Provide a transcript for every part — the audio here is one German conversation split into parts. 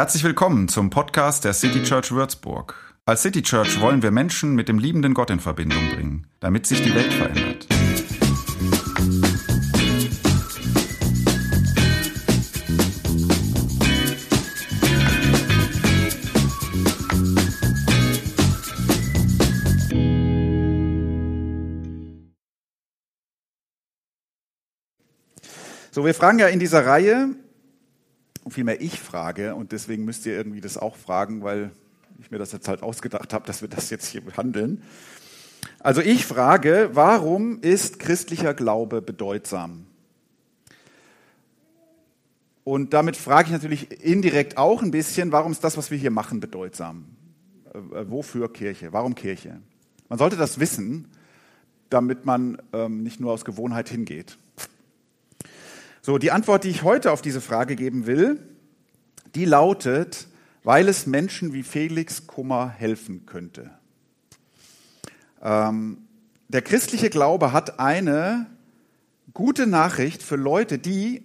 Herzlich willkommen zum Podcast der City Church Würzburg. Als City Church wollen wir Menschen mit dem liebenden Gott in Verbindung bringen, damit sich die Welt verändert. So, wir fragen ja in dieser Reihe, vielmehr ich frage, und deswegen müsst ihr irgendwie das auch fragen, weil ich mir das jetzt halt ausgedacht habe, dass wir das jetzt hier behandeln. Also ich frage, warum ist christlicher Glaube bedeutsam? Und damit frage ich natürlich indirekt auch ein bisschen, warum ist das, was wir hier machen, bedeutsam? Äh, wofür Kirche? Warum Kirche? Man sollte das wissen, damit man ähm, nicht nur aus Gewohnheit hingeht. So, die Antwort, die ich heute auf diese Frage geben will, die lautet, weil es Menschen wie Felix Kummer helfen könnte. Ähm, der christliche Glaube hat eine gute Nachricht für Leute, die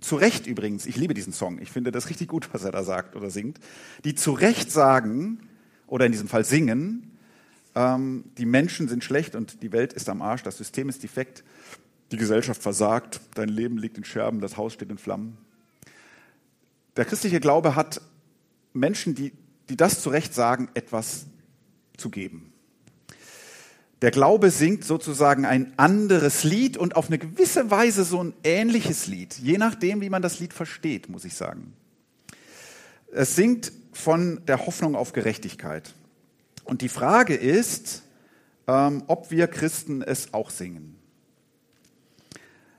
zu Recht übrigens, ich liebe diesen Song, ich finde das richtig gut, was er da sagt oder singt, die zu Recht sagen, oder in diesem Fall singen, ähm, die Menschen sind schlecht und die Welt ist am Arsch, das System ist defekt die Gesellschaft versagt, dein Leben liegt in Scherben, das Haus steht in Flammen. Der christliche Glaube hat Menschen, die, die das zu Recht sagen, etwas zu geben. Der Glaube singt sozusagen ein anderes Lied und auf eine gewisse Weise so ein ähnliches Lied, je nachdem, wie man das Lied versteht, muss ich sagen. Es singt von der Hoffnung auf Gerechtigkeit. Und die Frage ist, ähm, ob wir Christen es auch singen.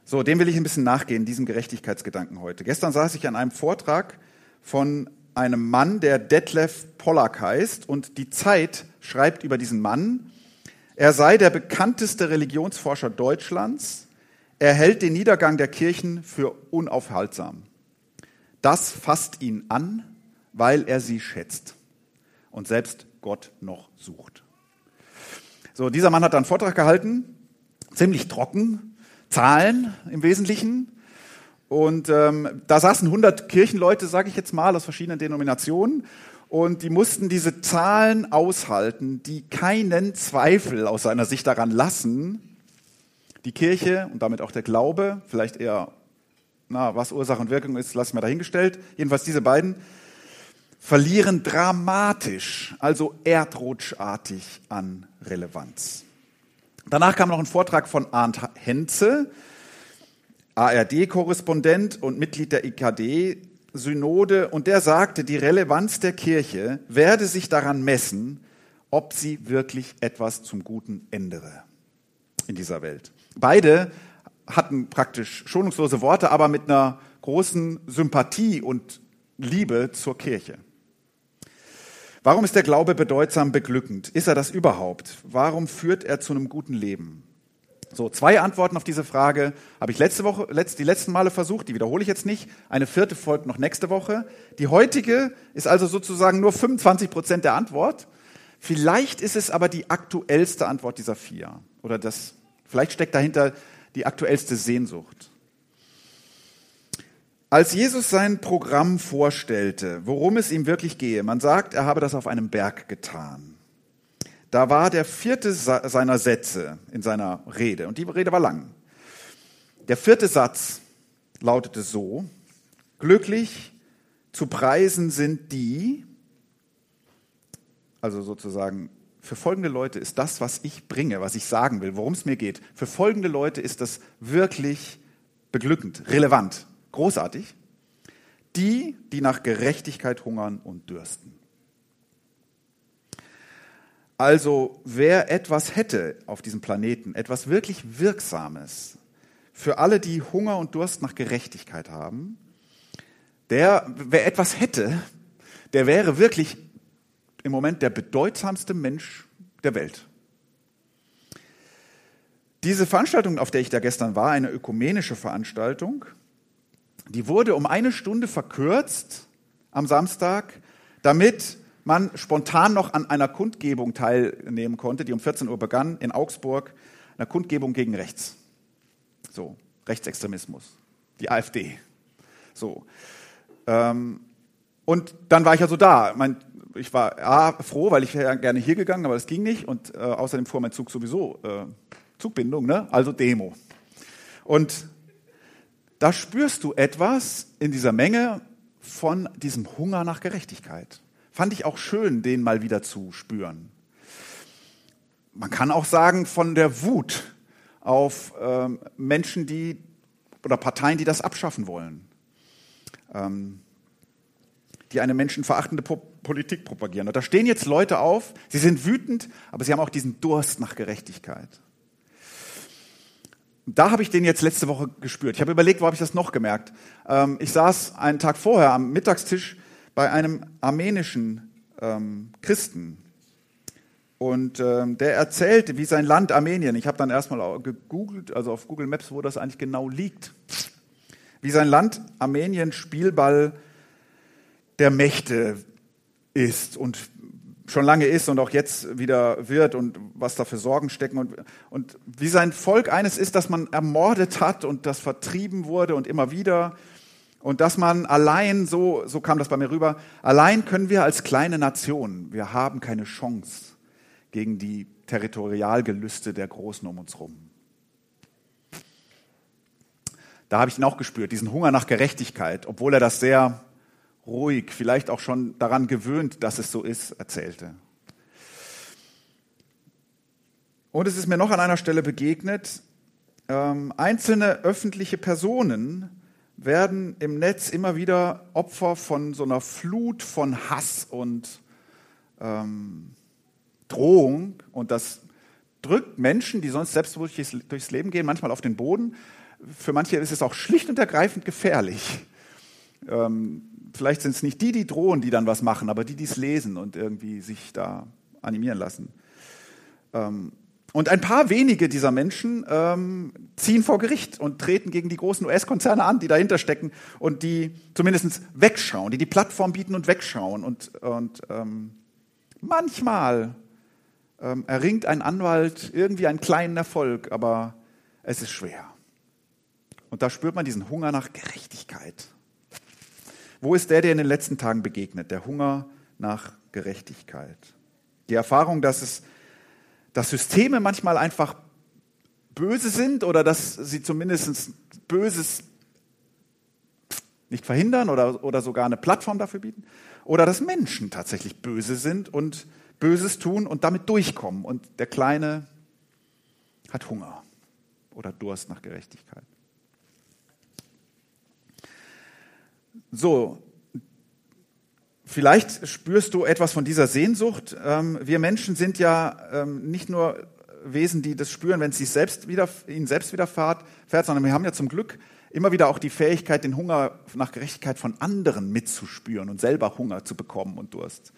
So, dem will ich ein bisschen nachgehen, diesem Gerechtigkeitsgedanken heute. Gestern saß ich an einem Vortrag von einem Mann, der Detlef Pollack heißt, und die Zeit schreibt über diesen Mann, er sei der bekannteste Religionsforscher Deutschlands, er hält den Niedergang der Kirchen für unaufhaltsam. Das fasst ihn an, weil er sie schätzt und selbst Gott noch sucht. So, dieser Mann hat einen Vortrag gehalten, ziemlich trocken, Zahlen im Wesentlichen. Und ähm, da saßen 100 Kirchenleute, sage ich jetzt mal, aus verschiedenen Denominationen. Und die mussten diese Zahlen aushalten, die keinen Zweifel aus seiner Sicht daran lassen, die Kirche und damit auch der Glaube, vielleicht eher, na, was Ursache und Wirkung ist, lassen wir dahingestellt. Jedenfalls diese beiden verlieren dramatisch, also erdrutschartig an Relevanz. Danach kam noch ein Vortrag von Arndt Henze, ARD-Korrespondent und Mitglied der IKD-Synode, und der sagte, die Relevanz der Kirche werde sich daran messen, ob sie wirklich etwas zum Guten ändere in dieser Welt. Beide hatten praktisch schonungslose Worte, aber mit einer großen Sympathie und Liebe zur Kirche. Warum ist der Glaube bedeutsam beglückend? Ist er das überhaupt? Warum führt er zu einem guten Leben? So, zwei Antworten auf diese Frage habe ich letzte Woche, die letzten Male versucht, die wiederhole ich jetzt nicht. Eine vierte folgt noch nächste Woche. Die heutige ist also sozusagen nur 25 Prozent der Antwort. Vielleicht ist es aber die aktuellste Antwort dieser vier. Oder das, vielleicht steckt dahinter die aktuellste Sehnsucht. Als Jesus sein Programm vorstellte, worum es ihm wirklich gehe, man sagt, er habe das auf einem Berg getan. Da war der vierte seiner Sätze in seiner Rede, und die Rede war lang. Der vierte Satz lautete so, glücklich zu preisen sind die, also sozusagen für folgende Leute ist das, was ich bringe, was ich sagen will, worum es mir geht, für folgende Leute ist das wirklich beglückend, relevant. Großartig. Die, die nach Gerechtigkeit hungern und dürsten. Also wer etwas hätte auf diesem Planeten, etwas wirklich Wirksames für alle, die Hunger und Durst nach Gerechtigkeit haben, der, wer etwas hätte, der wäre wirklich im Moment der bedeutsamste Mensch der Welt. Diese Veranstaltung, auf der ich da gestern war, eine ökumenische Veranstaltung, die wurde um eine Stunde verkürzt am Samstag, damit man spontan noch an einer Kundgebung teilnehmen konnte, die um 14 Uhr begann in Augsburg, einer Kundgebung gegen rechts. So, Rechtsextremismus, die AfD. So. Ähm, Und dann war ich also da. Mein, ich war A, froh, weil ich wäre gerne hier gegangen, aber das ging nicht. Und äh, außerdem fuhr mein Zug sowieso äh, Zugbindung, ne? also Demo. Und da spürst du etwas in dieser Menge von diesem Hunger nach Gerechtigkeit. Fand ich auch schön, den mal wieder zu spüren. Man kann auch sagen, von der Wut auf ähm, Menschen, die oder Parteien, die das abschaffen wollen, ähm, die eine menschenverachtende po Politik propagieren. Und da stehen jetzt Leute auf, sie sind wütend, aber sie haben auch diesen Durst nach Gerechtigkeit. Da habe ich den jetzt letzte Woche gespürt. Ich habe überlegt, wo habe ich das noch gemerkt? Ähm, ich saß einen Tag vorher am Mittagstisch bei einem armenischen ähm, Christen. Und ähm, der erzählte, wie sein Land Armenien, ich habe dann erstmal gegoogelt, also auf Google Maps, wo das eigentlich genau liegt, wie sein Land Armenien Spielball der Mächte ist und schon lange ist und auch jetzt wieder wird und was da für Sorgen stecken und, und wie sein Volk eines ist, dass man ermordet hat und das vertrieben wurde und immer wieder und dass man allein, so, so kam das bei mir rüber, allein können wir als kleine Nation, wir haben keine Chance gegen die Territorialgelüste der Großen um uns rum. Da habe ich ihn auch gespürt, diesen Hunger nach Gerechtigkeit, obwohl er das sehr ruhig, vielleicht auch schon daran gewöhnt, dass es so ist, erzählte. Und es ist mir noch an einer Stelle begegnet, ähm, einzelne öffentliche Personen werden im Netz immer wieder Opfer von so einer Flut von Hass und ähm, Drohung. Und das drückt Menschen, die sonst selbstbewusst durchs Leben gehen, manchmal auf den Boden. Für manche ist es auch schlicht und ergreifend gefährlich. Ähm, vielleicht sind es nicht die, die drohen, die dann was machen, aber die, die es lesen und irgendwie sich da animieren lassen. Ähm, und ein paar wenige dieser Menschen ähm, ziehen vor Gericht und treten gegen die großen US-Konzerne an, die dahinter stecken und die zumindest wegschauen, die die Plattform bieten und wegschauen. Und, und ähm, manchmal ähm, erringt ein Anwalt irgendwie einen kleinen Erfolg, aber es ist schwer. Und da spürt man diesen Hunger nach Gerechtigkeit. Wo ist der, der in den letzten Tagen begegnet? Der Hunger nach Gerechtigkeit. Die Erfahrung, dass es, dass Systeme manchmal einfach böse sind oder dass sie zumindest Böses nicht verhindern oder, oder sogar eine Plattform dafür bieten. Oder dass Menschen tatsächlich böse sind und Böses tun und damit durchkommen. Und der Kleine hat Hunger oder Durst nach Gerechtigkeit. So, vielleicht spürst du etwas von dieser Sehnsucht. Ähm, wir Menschen sind ja ähm, nicht nur Wesen, die das spüren, wenn es sich selbst wieder, ihnen selbst widerfährt, sondern wir haben ja zum Glück immer wieder auch die Fähigkeit, den Hunger nach Gerechtigkeit von anderen mitzuspüren und selber Hunger zu bekommen und Durst.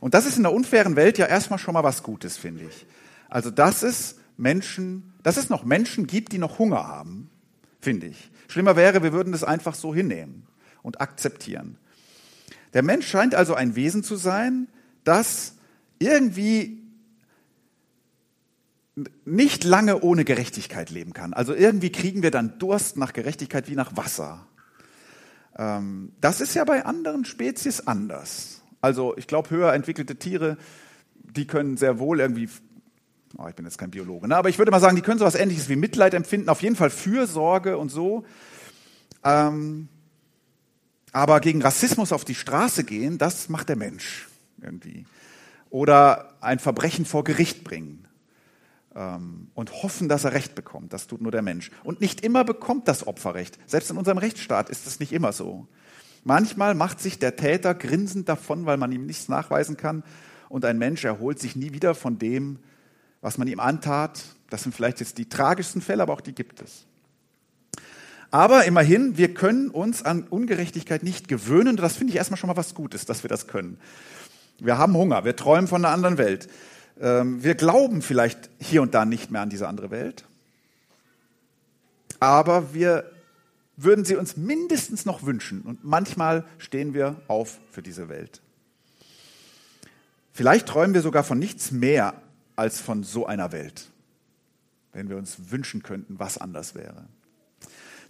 Und das ist in der unfairen Welt ja erstmal schon mal was Gutes, finde ich. Also, dass es Menschen, dass es noch Menschen gibt, die noch Hunger haben, finde ich. Schlimmer wäre, wir würden das einfach so hinnehmen und akzeptieren. Der Mensch scheint also ein Wesen zu sein, das irgendwie nicht lange ohne Gerechtigkeit leben kann. Also irgendwie kriegen wir dann Durst nach Gerechtigkeit wie nach Wasser. Ähm, das ist ja bei anderen Spezies anders. Also ich glaube, höher entwickelte Tiere, die können sehr wohl irgendwie, oh, ich bin jetzt kein Biologe, ne? aber ich würde mal sagen, die können so etwas Ähnliches wie Mitleid empfinden, auf jeden Fall Fürsorge und so. Ähm, aber gegen Rassismus auf die Straße gehen, das macht der Mensch irgendwie. Oder ein Verbrechen vor Gericht bringen ähm, und hoffen, dass er Recht bekommt. Das tut nur der Mensch. Und nicht immer bekommt das Opfer Recht. Selbst in unserem Rechtsstaat ist es nicht immer so. Manchmal macht sich der Täter grinsend davon, weil man ihm nichts nachweisen kann. Und ein Mensch erholt sich nie wieder von dem, was man ihm antat. Das sind vielleicht jetzt die tragischsten Fälle, aber auch die gibt es. Aber immerhin, wir können uns an Ungerechtigkeit nicht gewöhnen. Das finde ich erstmal schon mal was Gutes, dass wir das können. Wir haben Hunger, wir träumen von einer anderen Welt. Ähm, wir glauben vielleicht hier und da nicht mehr an diese andere Welt. Aber wir würden sie uns mindestens noch wünschen. Und manchmal stehen wir auf für diese Welt. Vielleicht träumen wir sogar von nichts mehr als von so einer Welt, wenn wir uns wünschen könnten, was anders wäre.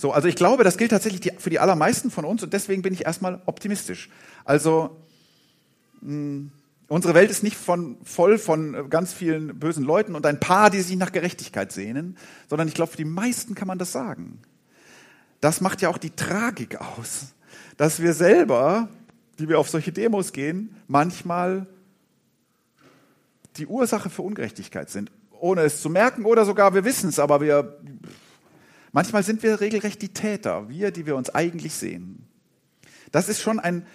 So, also ich glaube, das gilt tatsächlich die, für die allermeisten von uns und deswegen bin ich erstmal optimistisch. Also mh, unsere Welt ist nicht von, voll von ganz vielen bösen Leuten und ein paar, die sich nach Gerechtigkeit sehnen, sondern ich glaube, für die meisten kann man das sagen. Das macht ja auch die Tragik aus, dass wir selber, die wir auf solche Demos gehen, manchmal die Ursache für Ungerechtigkeit sind, ohne es zu merken oder sogar wir wissen es, aber wir Manchmal sind wir regelrecht die Täter, wir, die wir uns eigentlich sehen. Das ist schon ein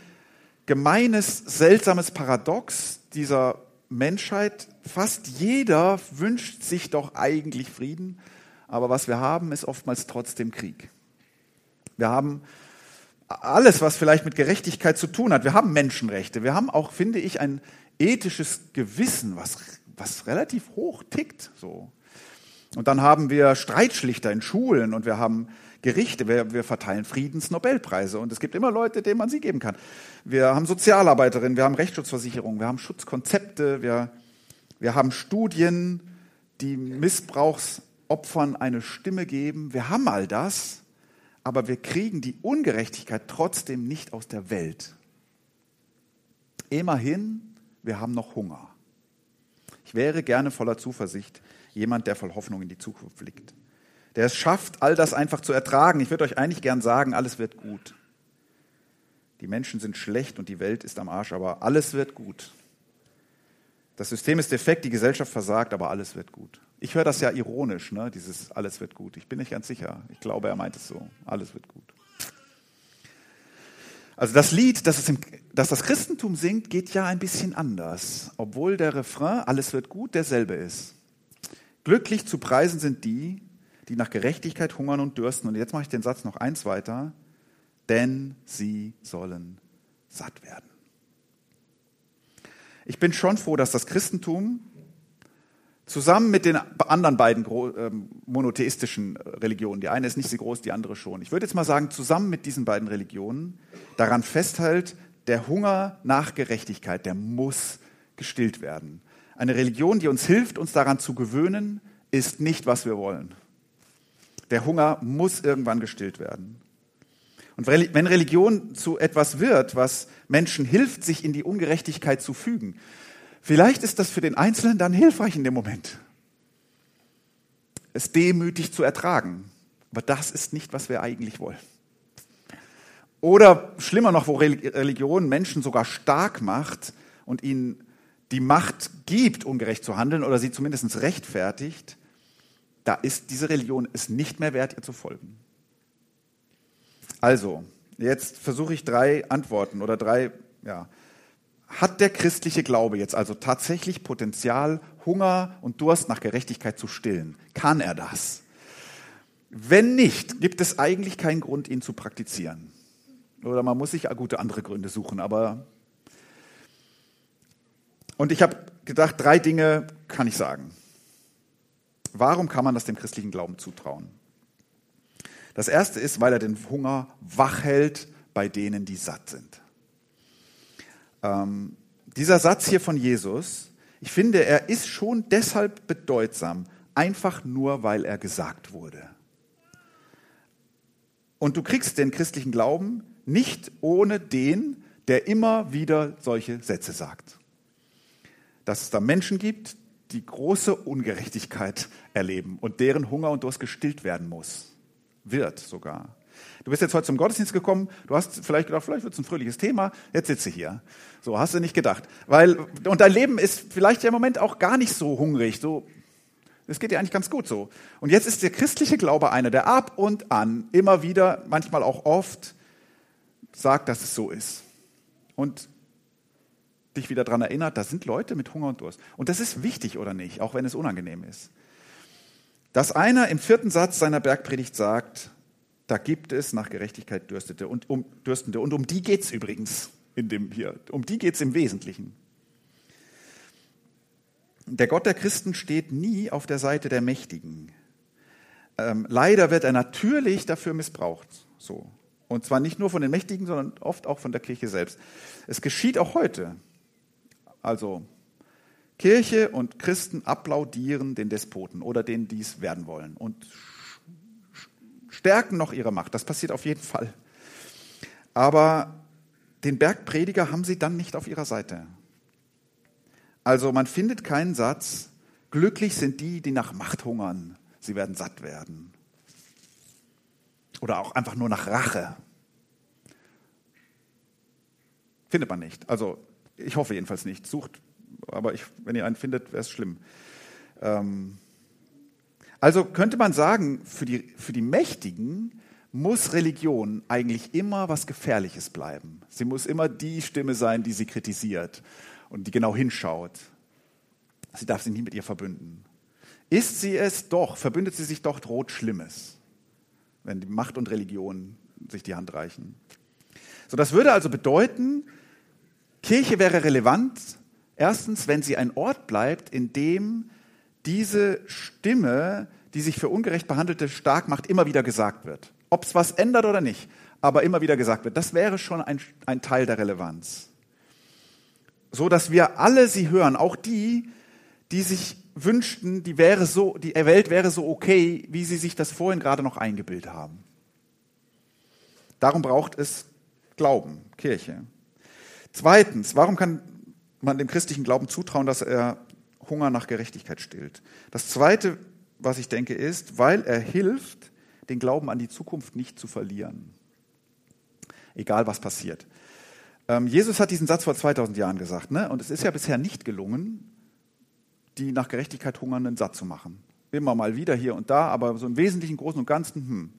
gemeines, seltsames Paradox dieser Menschheit. Fast jeder wünscht sich doch eigentlich Frieden, aber was wir haben, ist oftmals trotzdem Krieg. Wir haben alles, was vielleicht mit Gerechtigkeit zu tun hat. Wir haben Menschenrechte. Wir haben auch, finde ich, ein ethisches Gewissen, was, was relativ hoch tickt. So. Und dann haben wir Streitschlichter in Schulen und wir haben Gerichte, wir, wir verteilen Friedensnobelpreise und es gibt immer Leute, denen man sie geben kann. Wir haben Sozialarbeiterinnen, wir haben Rechtsschutzversicherungen, wir haben Schutzkonzepte, wir, wir haben Studien, die Missbrauchsopfern eine Stimme geben. Wir haben all das, aber wir kriegen die Ungerechtigkeit trotzdem nicht aus der Welt. Immerhin, wir haben noch Hunger. Ich wäre gerne voller Zuversicht, jemand, der voll Hoffnung in die Zukunft blickt. Der es schafft, all das einfach zu ertragen. Ich würde euch eigentlich gern sagen, alles wird gut. Die Menschen sind schlecht und die Welt ist am Arsch, aber alles wird gut. Das System ist defekt, die Gesellschaft versagt, aber alles wird gut. Ich höre das ja ironisch, ne? dieses alles wird gut. Ich bin nicht ganz sicher. Ich glaube, er meint es so. Alles wird gut. Also das Lied, das, im, das, das Christentum singt, geht ja ein bisschen anders, obwohl der Refrain alles wird gut derselbe ist. Glücklich zu preisen sind die, die nach Gerechtigkeit hungern und dürsten. Und jetzt mache ich den Satz noch eins weiter. Denn sie sollen satt werden. Ich bin schon froh, dass das Christentum zusammen mit den anderen beiden ähm, monotheistischen Religionen, die eine ist nicht so groß, die andere schon, ich würde jetzt mal sagen, zusammen mit diesen beiden Religionen daran festhält, der Hunger nach Gerechtigkeit, der muss gestillt werden. Eine Religion, die uns hilft, uns daran zu gewöhnen, ist nicht, was wir wollen. Der Hunger muss irgendwann gestillt werden. Und wenn Religion zu etwas wird, was Menschen hilft, sich in die Ungerechtigkeit zu fügen, vielleicht ist das für den Einzelnen dann hilfreich in dem Moment, es demütig zu ertragen. Aber das ist nicht, was wir eigentlich wollen. Oder schlimmer noch, wo Religion Menschen sogar stark macht und ihnen die Macht gibt, ungerecht zu handeln oder sie zumindest rechtfertigt, da ist diese Religion es nicht mehr wert, ihr zu folgen. Also, jetzt versuche ich drei Antworten oder drei, ja. Hat der christliche Glaube jetzt also tatsächlich Potenzial, Hunger und Durst nach Gerechtigkeit zu stillen? Kann er das? Wenn nicht, gibt es eigentlich keinen Grund, ihn zu praktizieren. Oder man muss sich gute andere Gründe suchen, aber und ich habe gedacht, drei Dinge kann ich sagen. Warum kann man das dem christlichen Glauben zutrauen? Das erste ist, weil er den Hunger wach hält bei denen, die satt sind. Ähm, dieser Satz hier von Jesus, ich finde, er ist schon deshalb bedeutsam, einfach nur, weil er gesagt wurde. Und du kriegst den christlichen Glauben nicht ohne den, der immer wieder solche Sätze sagt dass es da Menschen gibt, die große Ungerechtigkeit erleben und deren Hunger und Durst gestillt werden muss. Wird sogar. Du bist jetzt heute zum Gottesdienst gekommen, du hast vielleicht gedacht, vielleicht wird es ein fröhliches Thema, jetzt sitze ich hier. So hast du nicht gedacht. Weil, und dein Leben ist vielleicht ja im Moment auch gar nicht so hungrig, so, es geht dir eigentlich ganz gut so. Und jetzt ist der christliche Glaube einer, der ab und an, immer wieder, manchmal auch oft, sagt, dass es so ist. Und dich wieder daran erinnert, da sind Leute mit Hunger und Durst. Und das ist wichtig oder nicht, auch wenn es unangenehm ist. Dass einer im vierten Satz seiner Bergpredigt sagt, da gibt es nach Gerechtigkeit Dürstete und um, Dürstende. Und um die geht es übrigens in dem hier. Um die geht es im Wesentlichen. Der Gott der Christen steht nie auf der Seite der Mächtigen. Ähm, leider wird er natürlich dafür missbraucht. So. Und zwar nicht nur von den Mächtigen, sondern oft auch von der Kirche selbst. Es geschieht auch heute. Also Kirche und Christen applaudieren den Despoten oder denen, die es werden wollen und stärken noch ihre Macht. Das passiert auf jeden Fall. Aber den Bergprediger haben sie dann nicht auf ihrer Seite. Also man findet keinen Satz, glücklich sind die, die nach Macht hungern, sie werden satt werden. Oder auch einfach nur nach Rache. Findet man nicht. Also ich hoffe jedenfalls nicht. Sucht, aber ich, wenn ihr einen findet, wäre es schlimm. Ähm, also könnte man sagen, für die, für die Mächtigen muss Religion eigentlich immer was Gefährliches bleiben. Sie muss immer die Stimme sein, die sie kritisiert und die genau hinschaut. Sie darf sich nie mit ihr verbünden. Ist sie es doch, verbündet sie sich doch, droht Schlimmes, wenn die Macht und Religion sich die Hand reichen. So, das würde also bedeuten, Kirche wäre relevant, erstens, wenn sie ein Ort bleibt, in dem diese Stimme, die sich für ungerecht behandelte stark macht, immer wieder gesagt wird. Ob es was ändert oder nicht, aber immer wieder gesagt wird. Das wäre schon ein, ein Teil der Relevanz. So dass wir alle sie hören, auch die, die sich wünschten, die, wäre so, die Welt wäre so okay, wie sie sich das vorhin gerade noch eingebildet haben. Darum braucht es Glauben, Kirche. Zweitens, warum kann man dem christlichen Glauben zutrauen, dass er Hunger nach Gerechtigkeit stillt? Das Zweite, was ich denke, ist, weil er hilft, den Glauben an die Zukunft nicht zu verlieren. Egal was passiert. Ähm, Jesus hat diesen Satz vor 2000 Jahren gesagt, ne? und es ist ja bisher nicht gelungen, die nach Gerechtigkeit Hungernden satt zu machen. Immer mal wieder hier und da, aber so im Wesentlichen, Großen und Ganzen, hm.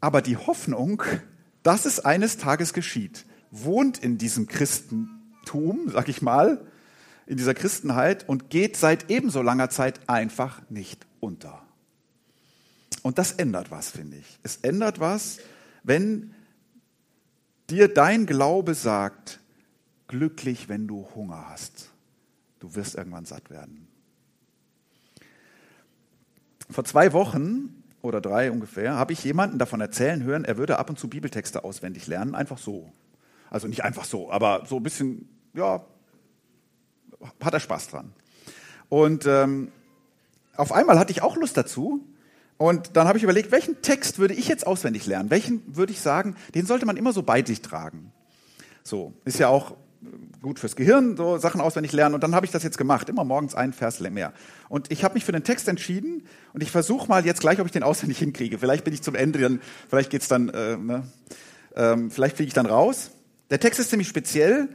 Aber die Hoffnung, dass es eines Tages geschieht, wohnt in diesem Christentum, sag ich mal, in dieser Christenheit und geht seit ebenso langer Zeit einfach nicht unter. Und das ändert was, finde ich. Es ändert was, wenn dir dein Glaube sagt, glücklich, wenn du Hunger hast. Du wirst irgendwann satt werden. Vor zwei Wochen oder drei ungefähr habe ich jemanden davon erzählen hören, er würde ab und zu Bibeltexte auswendig lernen, einfach so. Also nicht einfach so, aber so ein bisschen, ja, hat er Spaß dran. Und ähm, auf einmal hatte ich auch Lust dazu. Und dann habe ich überlegt, welchen Text würde ich jetzt auswendig lernen? Welchen würde ich sagen, den sollte man immer so bei sich tragen? So, ist ja auch gut fürs Gehirn, so Sachen auswendig lernen. Und dann habe ich das jetzt gemacht, immer morgens einen Vers mehr. Und ich habe mich für den Text entschieden und ich versuche mal jetzt gleich, ob ich den auswendig hinkriege. Vielleicht bin ich zum Ende, dann, vielleicht geht's dann, äh, ne? ähm, vielleicht fliege ich dann raus. Der Text ist ziemlich speziell,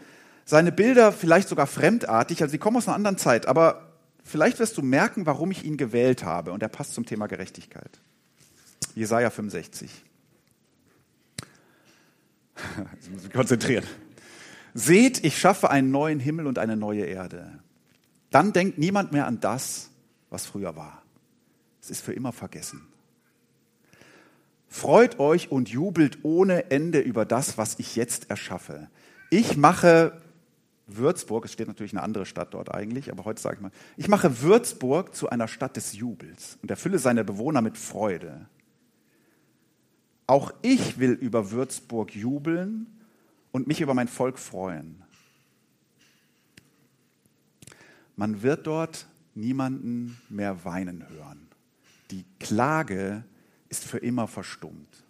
seine Bilder vielleicht sogar fremdartig, also sie kommen aus einer anderen Zeit, aber vielleicht wirst du merken, warum ich ihn gewählt habe. Und er passt zum Thema Gerechtigkeit. Jesaja 65. Jetzt muss ich mich konzentrieren. Seht, ich schaffe einen neuen Himmel und eine neue Erde. Dann denkt niemand mehr an das, was früher war. Es ist für immer vergessen. Freut euch und jubelt ohne Ende über das, was ich jetzt erschaffe. Ich mache Würzburg, es steht natürlich eine andere Stadt dort eigentlich, aber heute sage ich mal, ich mache Würzburg zu einer Stadt des Jubels und erfülle seine Bewohner mit Freude. Auch ich will über Würzburg jubeln und mich über mein Volk freuen. Man wird dort niemanden mehr weinen hören. Die Klage ist für immer verstummt.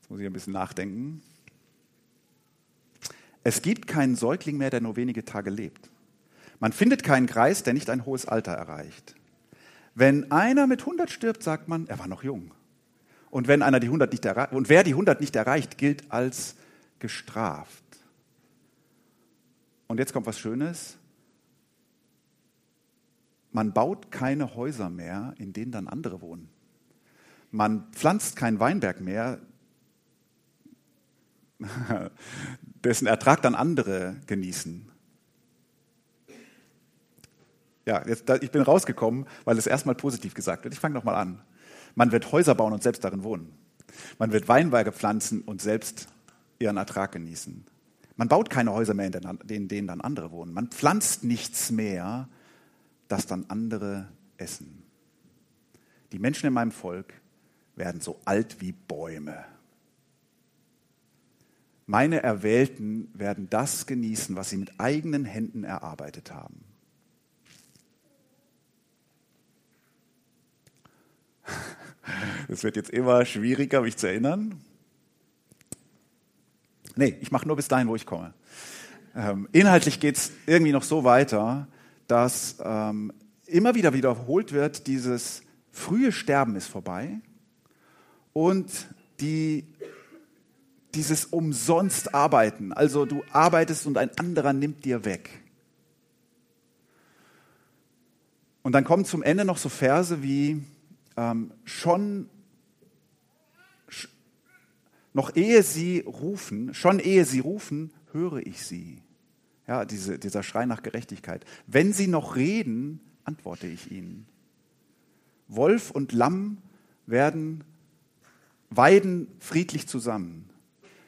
Jetzt muss ich ein bisschen nachdenken. Es gibt keinen Säugling mehr, der nur wenige Tage lebt. Man findet keinen Kreis, der nicht ein hohes Alter erreicht. Wenn einer mit 100 stirbt, sagt man, er war noch jung. Und wenn einer die 100 nicht und wer die 100 nicht erreicht, gilt als gestraft. Und jetzt kommt was Schönes. Man baut keine Häuser mehr, in denen dann andere wohnen. Man pflanzt keinen Weinberg mehr, dessen Ertrag dann andere genießen. Ja, jetzt, ich bin rausgekommen, weil es erstmal positiv gesagt wird. Ich fange nochmal an. Man wird Häuser bauen und selbst darin wohnen. Man wird Weinberge pflanzen und selbst ihren Ertrag genießen. Man baut keine Häuser mehr, in denen dann andere wohnen. Man pflanzt nichts mehr, das dann andere essen. Die Menschen in meinem Volk werden so alt wie Bäume. Meine Erwählten werden das genießen, was sie mit eigenen Händen erarbeitet haben. Es wird jetzt immer schwieriger, mich zu erinnern. Nee, ich mache nur bis dahin, wo ich komme. Ähm, inhaltlich geht es irgendwie noch so weiter, dass ähm, immer wieder wiederholt wird, dieses frühe Sterben ist vorbei und die, dieses umsonst Arbeiten, also du arbeitest und ein anderer nimmt dir weg. Und dann kommen zum Ende noch so Verse wie ähm, schon noch ehe sie rufen, schon ehe sie rufen, höre ich sie. Ja, diese, dieser Schrei nach Gerechtigkeit. Wenn sie noch reden, antworte ich ihnen. Wolf und Lamm werden weiden friedlich zusammen.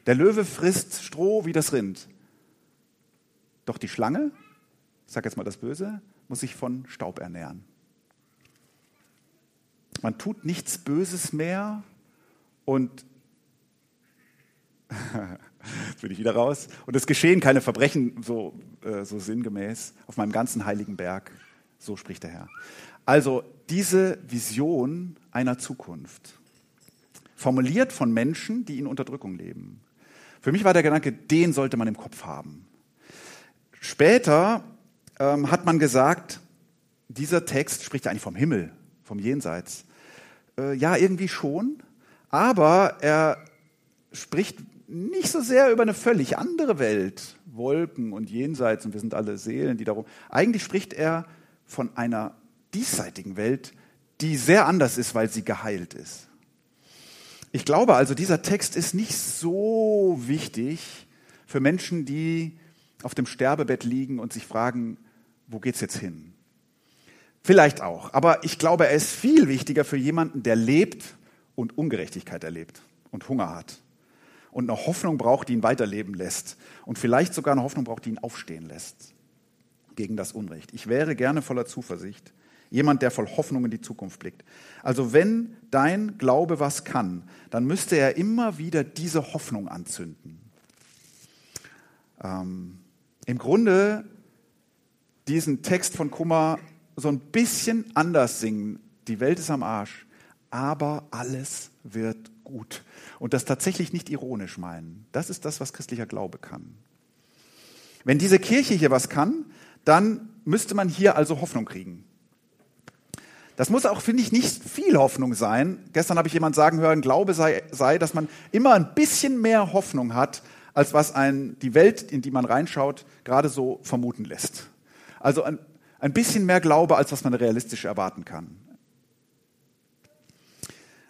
Der Löwe frisst Stroh wie das Rind. Doch die Schlange, ich sage jetzt mal das Böse, muss sich von Staub ernähren. Man tut nichts Böses mehr und Jetzt bin ich wieder raus. Und es geschehen keine Verbrechen so, äh, so sinngemäß auf meinem ganzen heiligen Berg. So spricht der Herr. Also diese Vision einer Zukunft, formuliert von Menschen, die in Unterdrückung leben. Für mich war der Gedanke, den sollte man im Kopf haben. Später ähm, hat man gesagt, dieser Text spricht eigentlich vom Himmel, vom Jenseits. Äh, ja, irgendwie schon, aber er spricht nicht so sehr über eine völlig andere Welt, Wolken und Jenseits und wir sind alle Seelen, die darum. Eigentlich spricht er von einer diesseitigen Welt, die sehr anders ist, weil sie geheilt ist. Ich glaube also, dieser Text ist nicht so wichtig für Menschen, die auf dem Sterbebett liegen und sich fragen, wo geht's jetzt hin? Vielleicht auch, aber ich glaube, er ist viel wichtiger für jemanden, der lebt und Ungerechtigkeit erlebt und Hunger hat und eine Hoffnung braucht, die ihn weiterleben lässt. Und vielleicht sogar eine Hoffnung braucht, die ihn aufstehen lässt gegen das Unrecht. Ich wäre gerne voller Zuversicht. Jemand, der voll Hoffnung in die Zukunft blickt. Also wenn dein Glaube was kann, dann müsste er immer wieder diese Hoffnung anzünden. Ähm, Im Grunde diesen Text von Kummer so ein bisschen anders singen. Die Welt ist am Arsch, aber alles wird gut. Und das tatsächlich nicht ironisch meinen. Das ist das, was christlicher Glaube kann. Wenn diese Kirche hier was kann, dann müsste man hier also Hoffnung kriegen. Das muss auch, finde ich, nicht viel Hoffnung sein. Gestern habe ich jemand sagen hören, Glaube sei, sei, dass man immer ein bisschen mehr Hoffnung hat, als was ein, die Welt, in die man reinschaut, gerade so vermuten lässt. Also ein, ein bisschen mehr Glaube, als was man realistisch erwarten kann.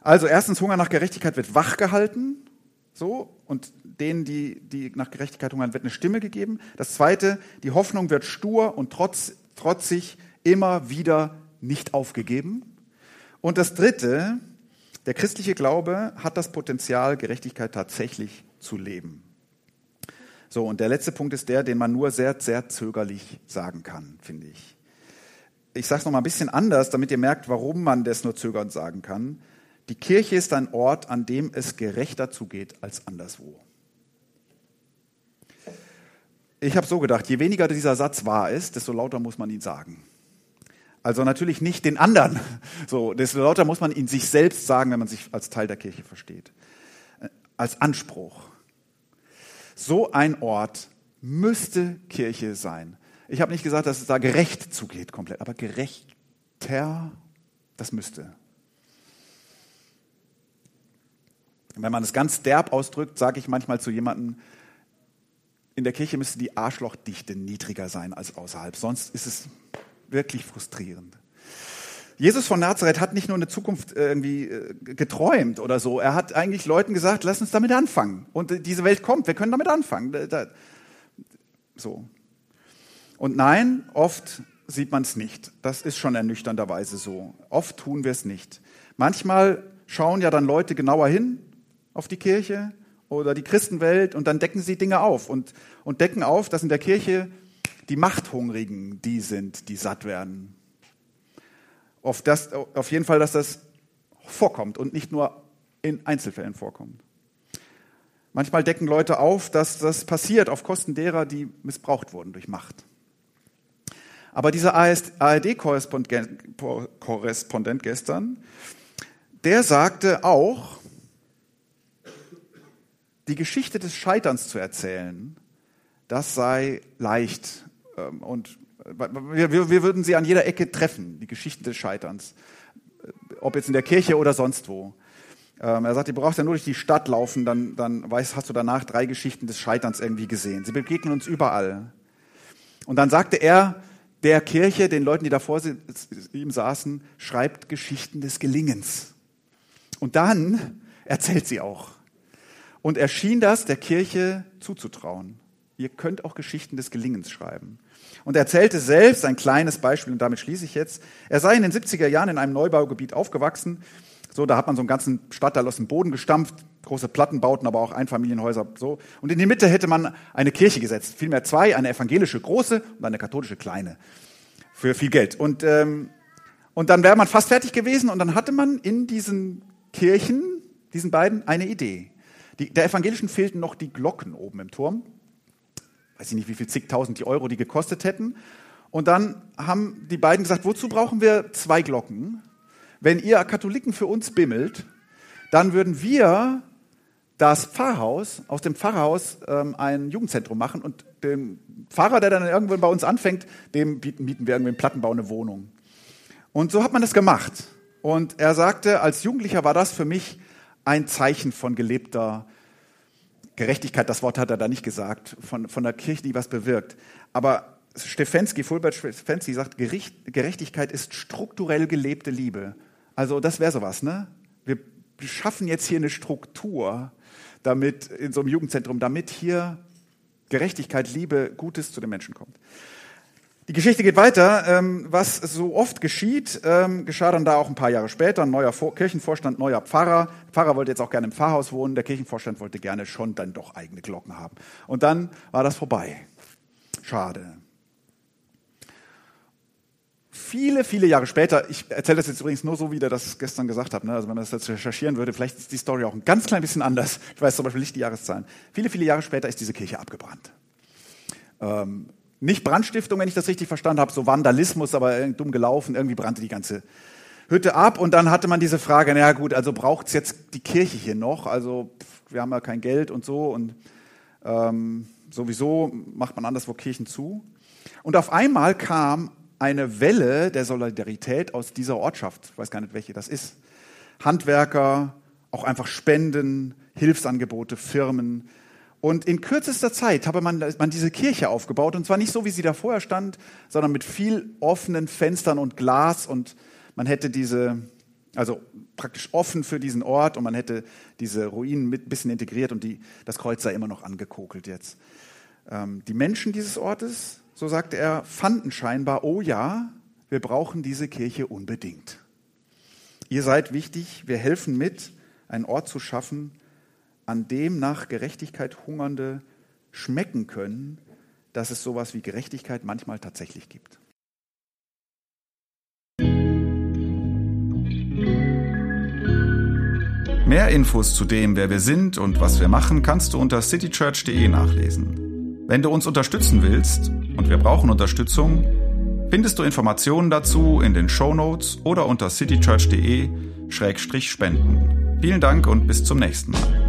Also erstens, Hunger nach Gerechtigkeit wird wachgehalten, so, und denen, die, die nach Gerechtigkeit hungern, wird eine Stimme gegeben. Das zweite, die Hoffnung wird stur und trotz, trotzig immer wieder nicht aufgegeben. Und das dritte, der christliche Glaube hat das Potenzial, Gerechtigkeit tatsächlich zu leben. So, und der letzte Punkt ist der, den man nur sehr, sehr zögerlich sagen kann, finde ich. Ich sage es nochmal ein bisschen anders, damit ihr merkt, warum man das nur zögernd sagen kann. Die Kirche ist ein Ort, an dem es gerechter zugeht als anderswo. Ich habe so gedacht, je weniger dieser Satz wahr ist, desto lauter muss man ihn sagen. Also natürlich nicht den anderen, so, desto lauter muss man ihn sich selbst sagen, wenn man sich als Teil der Kirche versteht. Als Anspruch. So ein Ort müsste Kirche sein. Ich habe nicht gesagt, dass es da gerecht zugeht komplett, aber gerechter, das müsste. Wenn man es ganz derb ausdrückt, sage ich manchmal zu jemandem, in der Kirche müsste die Arschlochdichte niedriger sein als außerhalb. Sonst ist es wirklich frustrierend. Jesus von Nazareth hat nicht nur eine Zukunft irgendwie äh, geträumt oder so. Er hat eigentlich Leuten gesagt, lass uns damit anfangen. Und diese Welt kommt, wir können damit anfangen. So. Und nein, oft sieht man es nicht. Das ist schon ernüchternderweise so. Oft tun wir es nicht. Manchmal schauen ja dann Leute genauer hin auf die Kirche oder die Christenwelt und dann decken sie Dinge auf und, und decken auf, dass in der Kirche die Machthungrigen die sind, die satt werden. Auf, das, auf jeden Fall, dass das vorkommt und nicht nur in Einzelfällen vorkommt. Manchmal decken Leute auf, dass das passiert auf Kosten derer, die missbraucht wurden durch Macht. Aber dieser ARD-Korrespondent gestern, der sagte auch, die Geschichte des Scheiterns zu erzählen, das sei leicht. Ähm, und wir, wir, würden sie an jeder Ecke treffen, die Geschichte des Scheiterns. Ob jetzt in der Kirche oder sonst wo. Ähm, er sagt, du brauchst ja nur durch die Stadt laufen, dann, dann weißt, hast du danach drei Geschichten des Scheiterns irgendwie gesehen. Sie begegnen uns überall. Und dann sagte er der Kirche, den Leuten, die da vor ihm saßen, schreibt Geschichten des Gelingens. Und dann erzählt sie auch. Und er schien das der Kirche zuzutrauen. Ihr könnt auch Geschichten des Gelingens schreiben. Und er erzählte selbst ein kleines Beispiel, und damit schließe ich jetzt. Er sei in den 70er Jahren in einem Neubaugebiet aufgewachsen. So, da hat man so einen ganzen Stadtteil aus dem Boden gestampft, große Plattenbauten, aber auch Einfamilienhäuser, so. Und in die Mitte hätte man eine Kirche gesetzt. Vielmehr zwei, eine evangelische große und eine katholische kleine. Für viel Geld. Und, ähm, und dann wäre man fast fertig gewesen und dann hatte man in diesen Kirchen, diesen beiden, eine Idee. Die, der evangelischen fehlten noch die Glocken oben im Turm weiß ich nicht, wie viel zigtausend die Euro die gekostet hätten. Und dann haben die beiden gesagt, wozu brauchen wir zwei Glocken? Wenn ihr Katholiken für uns bimmelt, dann würden wir das Pfarrhaus, aus dem Pfarrhaus ähm, ein Jugendzentrum machen und dem Pfarrer, der dann irgendwann bei uns anfängt, dem bieten, mieten wir irgendwie einen Plattenbau eine Wohnung. Und so hat man das gemacht. Und er sagte, als Jugendlicher war das für mich ein Zeichen von gelebter Gerechtigkeit, das Wort hat er da nicht gesagt, von, von der Kirche, die was bewirkt. Aber Stefensky, Fulbert Stefensky sagt, Gericht, Gerechtigkeit ist strukturell gelebte Liebe. Also das wäre sowas, ne? Wir schaffen jetzt hier eine Struktur, damit in so einem Jugendzentrum, damit hier Gerechtigkeit, Liebe, Gutes zu den Menschen kommt. Die Geschichte geht weiter. Ähm, was so oft geschieht, ähm, geschah dann da auch ein paar Jahre später. Ein neuer Kirchenvorstand, neuer Pfarrer. Der Pfarrer wollte jetzt auch gerne im Pfarrhaus wohnen. Der Kirchenvorstand wollte gerne schon dann doch eigene Glocken haben. Und dann war das vorbei. Schade. Viele, viele Jahre später, ich erzähle das jetzt übrigens nur so, wie der das gestern gesagt hat, ne? also wenn man das jetzt recherchieren würde, vielleicht ist die Story auch ein ganz klein bisschen anders. Ich weiß zum Beispiel nicht die Jahreszahlen. Viele, viele Jahre später ist diese Kirche abgebrannt. Ähm, nicht Brandstiftung, wenn ich das richtig verstanden habe, so Vandalismus, aber dumm gelaufen, irgendwie brannte die ganze Hütte ab und dann hatte man diese Frage, naja gut, also braucht's jetzt die Kirche hier noch? Also pff, wir haben ja kein Geld und so und ähm, sowieso macht man anderswo Kirchen zu. Und auf einmal kam eine Welle der Solidarität aus dieser Ortschaft, ich weiß gar nicht, welche das ist. Handwerker, auch einfach Spenden, Hilfsangebote, Firmen, und in kürzester Zeit habe man, man diese Kirche aufgebaut. Und zwar nicht so, wie sie da vorher stand, sondern mit viel offenen Fenstern und Glas. Und man hätte diese, also praktisch offen für diesen Ort. Und man hätte diese Ruinen mit ein bisschen integriert. Und die, das Kreuz sei immer noch angekokelt jetzt. Ähm, die Menschen dieses Ortes, so sagte er, fanden scheinbar, oh ja, wir brauchen diese Kirche unbedingt. Ihr seid wichtig, wir helfen mit, einen Ort zu schaffen, an dem nach Gerechtigkeit Hungernde schmecken können, dass es sowas wie Gerechtigkeit manchmal tatsächlich gibt. Mehr Infos zu dem, wer wir sind und was wir machen, kannst du unter citychurch.de nachlesen. Wenn du uns unterstützen willst, und wir brauchen Unterstützung, findest du Informationen dazu in den Show Notes oder unter citychurch.de-spenden. Vielen Dank und bis zum nächsten Mal.